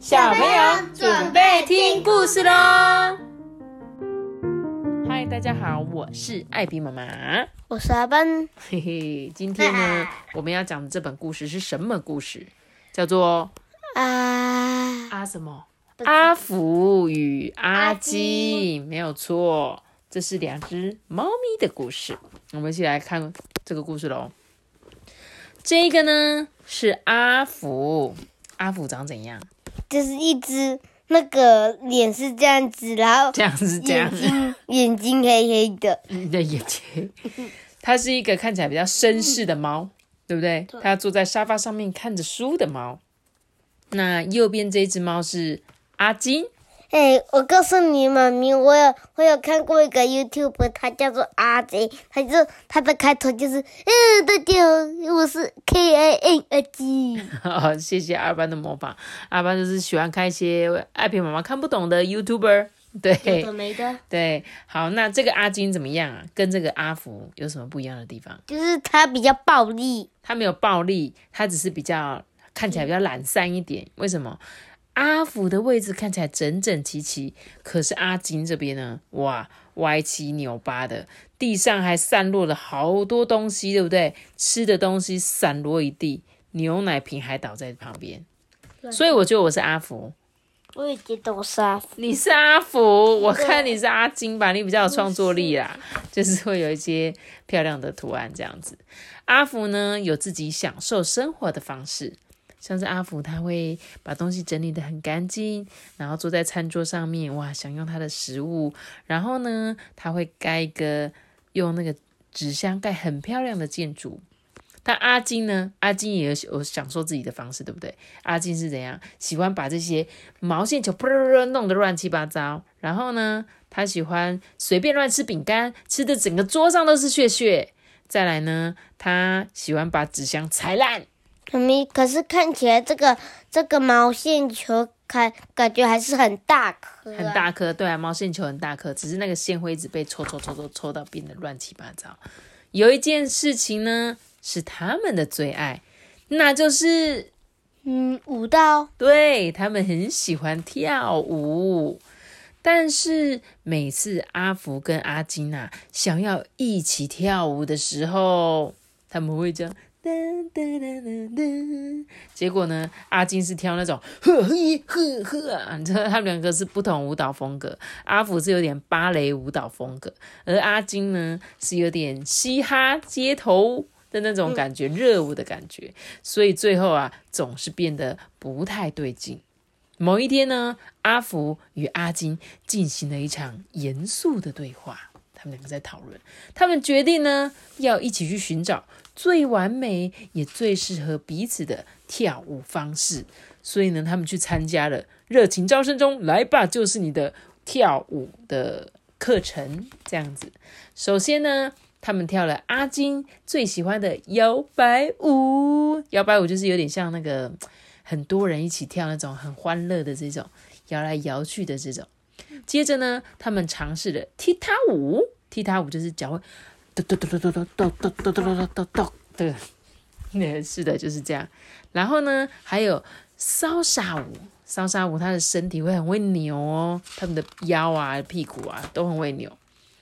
小朋友准备听故事喽！嗨，大家好，我是艾比妈妈，我是阿班。嘿嘿，今天呢，我们要讲的这本故事是什么故事？叫做啊啊什么？阿福与阿阿金，金没有错，这是两只猫咪的故事。我们一起来看这个故事喽。这个呢是阿福，阿福长怎样？就是一只那个脸是这样子，然后这样子这样眼。睛眼睛黑黑的，你的眼睛，它是一个看起来比较绅士的猫，对不对？它坐在沙发上面看着书的猫。那右边这只猫是阿金，哎、我告诉你妈咪，我有我有看过一个 YouTube，它叫做阿贼，它就它的开头就是，嗯，大家好，我是 K I N 阿基，哦，谢谢二班的模仿。二班就是喜欢看一些爱萍妈妈看不懂的 YouTuber。对有的没的，对，好，那这个阿金怎么样啊？跟这个阿福有什么不一样的地方？就是他比较暴力，他没有暴力，他只是比较看起来比较懒散一点。为什么？阿福的位置看起来整整齐齐，可是阿金这边呢，哇，歪七扭八的，地上还散落了好多东西，对不对？吃的东西散落一地，牛奶瓶还倒在旁边。所以我觉得我是阿福，我也觉得我是阿福，你是阿福，我看你是阿金吧，你比较有创作力啦，就是会有一些漂亮的图案这样子。阿福呢有自己享受生活的方式，像是阿福他会把东西整理得很干净，然后坐在餐桌上面，哇，享用他的食物。然后呢，他会盖一个用那个纸箱盖很漂亮的建筑。但阿金呢？阿金也有有享受自己的方式，对不对？阿金是怎样？喜欢把这些毛线球噗噜噜弄得乱七八糟，然后呢，他喜欢随便乱吃饼干，吃的整个桌上都是屑屑。再来呢，他喜欢把纸箱踩烂，妈咪，可是看起来这个这个毛线球感感觉还是很大颗、啊，很。大颗，对啊，毛线球很大颗，只是那个线会一直被抽抽抽抽抽到变得乱七八糟。有一件事情呢，是他们的最爱，那就是嗯，舞蹈对他们很喜欢跳舞，但是每次阿福跟阿金啊想要一起跳舞的时候，他们会这样。噔噔噔噔，结果呢？阿金是跳那种 呵呵呵呵啊，你知道他们两个是不同舞蹈风格。阿福是有点芭蕾舞蹈风格，而阿金呢是有点嘻哈街头的那种感觉，热舞的感觉。所以最后啊，总是变得不太对劲。某一天呢，阿福与阿金进行了一场严肃的对话，他们两个在讨论，他们决定呢要一起去寻找最完美也最适合彼此的跳舞方式。所以呢，他们去参加了热情招生中来吧，就是你的跳舞的课程，这样子。首先呢，他们跳了阿金最喜欢的摇摆舞，摇摆舞就是有点像那个很多人一起跳那种很欢乐的这种摇来摇去的这种。接着呢，他们尝试了踢踏舞，踢踏舞就是脚会咚咚咚咚咚咚咚咚咚咚咚咚咚，对，对，是的，就是这样。然后呢，还有骚沙舞，骚沙舞他的身体会很会扭哦，他们的腰啊、屁股啊都很会扭。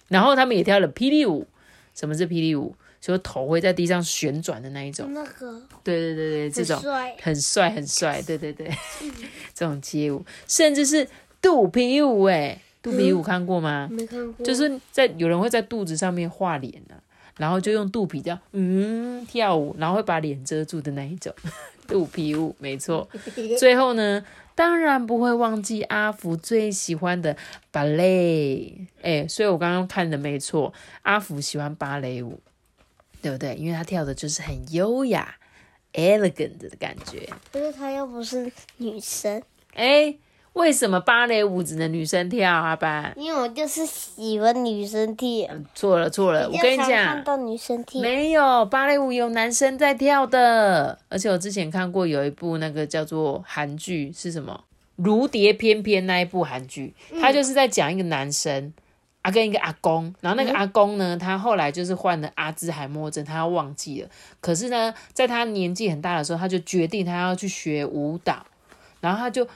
然后他们也跳了霹雳舞，什么是霹雳舞？就是头会在地上旋转的那一种。那个对对对对，这种很帅很帅很帅，对对对，这种街舞，甚至是肚皮舞，哎，肚皮舞看过吗？没看过，就是在有人会在肚子上面画脸呢、然后就用肚皮这样嗯跳舞，然后会把脸遮住的那一种 肚皮舞，没错。最后呢，当然不会忘记阿福最喜欢的芭蕾，哎，所以我刚刚看的没错，阿福喜欢芭蕾舞，对不对？因为他跳的就是很优雅、elegant 的感觉。可是他又不是女生，哎，为什么芭蕾舞只能女生跳啊？班因为我就是喜欢女生跳。错了错了，我跟你比较常看。到女生跳，没有芭蕾舞有男生在跳的，而且我之前看过有一部那个叫做韩剧是什么《如蝶翩翩》那一部韩剧，他就是在讲一个男生啊跟一个阿公，然后那个阿公呢，他后来就是患了阿兹海默症，他要忘记了，可是呢，在他年纪很大的时候，他就决定他要去学舞蹈，然后他就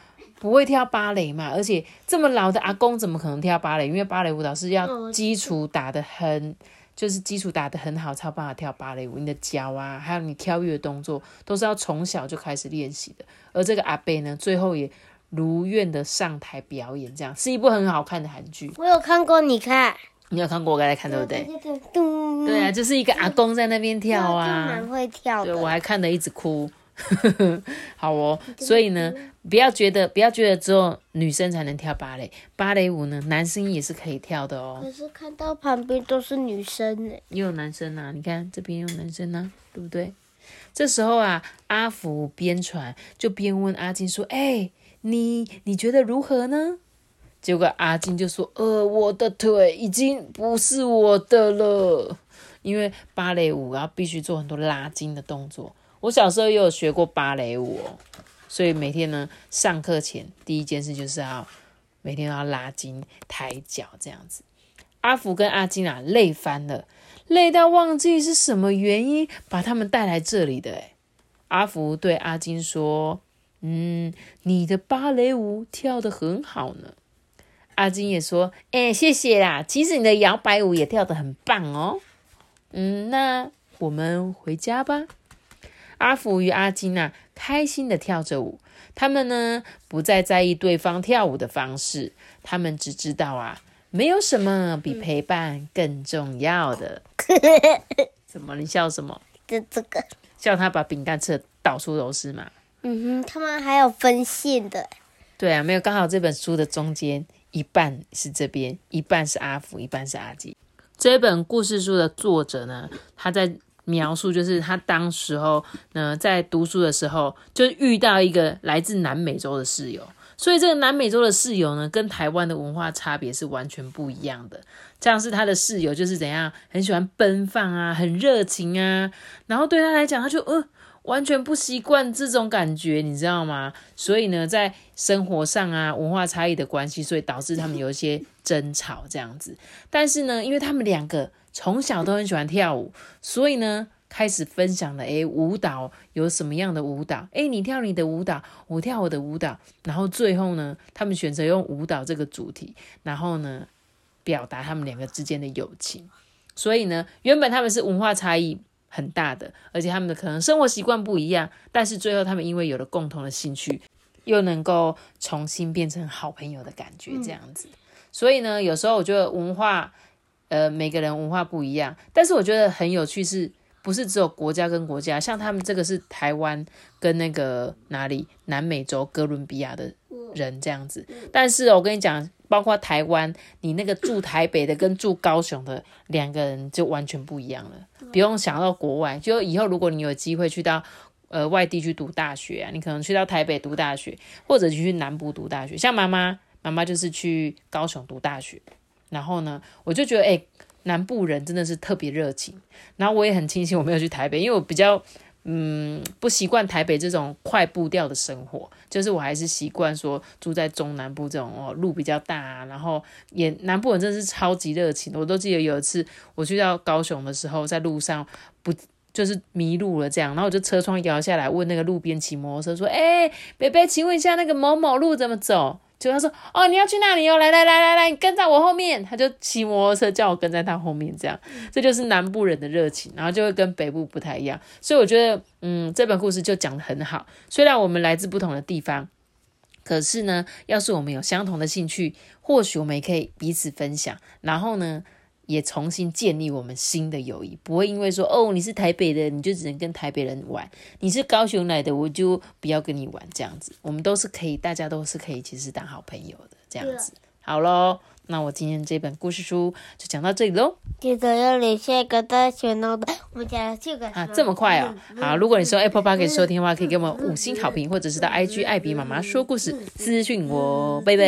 不会跳芭蕾嘛，而且这么老的阿公怎么可能跳芭蕾？因为芭蕾舞蹈是要基础打得很，就是基础打得很好才有办法跳芭蕾舞。你的脚啊，还有你跳跃动作，都是要从小就开始练习的。而这个阿贝呢，最后也如愿的上台表演，这样是一部很好看的韩剧。我有看过，你看，你有看过？我刚才看对不对？咚对啊，就是一个阿公在那边跳啊蛮，会跳对我的。还看得一直哭。好哦，所以呢，不要觉得不要觉得只有女生才能跳芭蕾，芭蕾舞呢，男生也是可以跳的哦。可是看到旁边都是女生呢，也有男生啊，你看这边有男生啊，对不对？这时候啊，阿福边传就边问阿金说：“哎、你你觉得如何呢？”结果阿金就说：“呃，我的腿已经不是我的了，因为芭蕾舞然后必须做很多拉筋的动作。我小时候也有学过芭蕾舞哦，所以每天呢上课前第一件事就是要每天都要拉筋、抬脚这样子。阿福跟阿金啊累翻了，累到忘记是什么原因把他们带来这里的。诶阿福对阿金说：“嗯，你的芭蕾舞跳得很好呢。”阿金也说：“哎、谢谢啦，其实你的摇摆舞也跳得很棒哦。”嗯，那我们回家吧。阿福与阿金啊，开心的跳着舞。他们呢，不再在意对方跳舞的方式，他们只知道啊，没有什么比陪伴更重要的。怎么？你笑什么？就这个。笑他把饼干吃的到处都是嘛？嗯哼，他们还有分线的，对啊，没有，刚好这本书的中间一半是这边，一半是阿福，一半是阿金。这本故事书的作者呢，他在描述就是他当时候呢在读书的时候，就遇到一个来自南美洲的室友，所以这个南美洲的室友呢，跟台湾的文化差别是完全不一样的。这样是他的室友就是怎样，很喜欢奔放啊，很热情啊，然后对他来讲，他就呃完全不习惯这种感觉，你知道吗？所以呢，在生活上啊，文化差异的关系，所以导致他们有一些争吵这样子。但是呢，因为他们两个从小都很喜欢跳舞，所以呢，开始分享了诶舞蹈有什么样的舞蹈，诶你跳你的舞蹈，我跳我的舞蹈，然后最后呢，他们选择用舞蹈这个主题，然后呢，表达他们两个之间的友情。所以呢，原本他们是文化差异很大的，而且他们的可能生活习惯不一样，但是最后他们因为有了共同的兴趣，又能够重新变成好朋友的感觉，这样子。所以呢，有时候我觉得文化，呃，每个人文化不一样，但是我觉得很有趣是，不是只有国家跟国家，像他们这个是台湾跟那个哪里南美洲哥伦比亚的人这样子。但是哦我跟你讲，包括台湾，你那个住台北的跟住高雄的两个人就完全不一样了。不用想到国外，就以后如果你有机会去到呃外地去读大学啊，你可能去到台北读大学，或者去南部读大学。像妈妈，妈妈就是去高雄读大学，然后呢，我就觉得哎、南部人真的是特别热情。然后我也很庆幸我没有去台北，因为我比较嗯不习惯台北这种快步调的生活，就是我还是习惯说住在中南部这种哦路比较大、然后也南部人真的是超级热情的。我都记得有一次我去到高雄的时候，在路上不。就是迷路了，这样，然后我就车窗摇下来，问那个路边骑摩托车说：“哎、北北，请问一下那个某某路怎么走？”就他说：“哦，你要去那里哦，来来来来来，你跟在我后面。”他就骑摩托车叫我跟在他后面，这样，这就是南部人的热情，然后就会跟北部不太一样。所以我觉得，嗯，这本故事就讲的很好。虽然我们来自不同的地方，可是呢，要是我们有相同的兴趣，或许我们也可以彼此分享，然后呢，也重新建立我们新的友谊，不会因为说哦你是台北的，你就只能跟台北人玩；你是高雄来的，我就不要跟你玩这样子。我们都是可以，大家都是可以，其实当好朋友的这样子。好喽，那我今天这本故事书就讲到这里喽。记得要留下一个大选哦的，我们家这个啊，这么快哦！好，如果你是用 Apple Park 收听的话，可以给我们五星好评，或者是到 IG 艾比妈妈说故事私讯我，拜拜。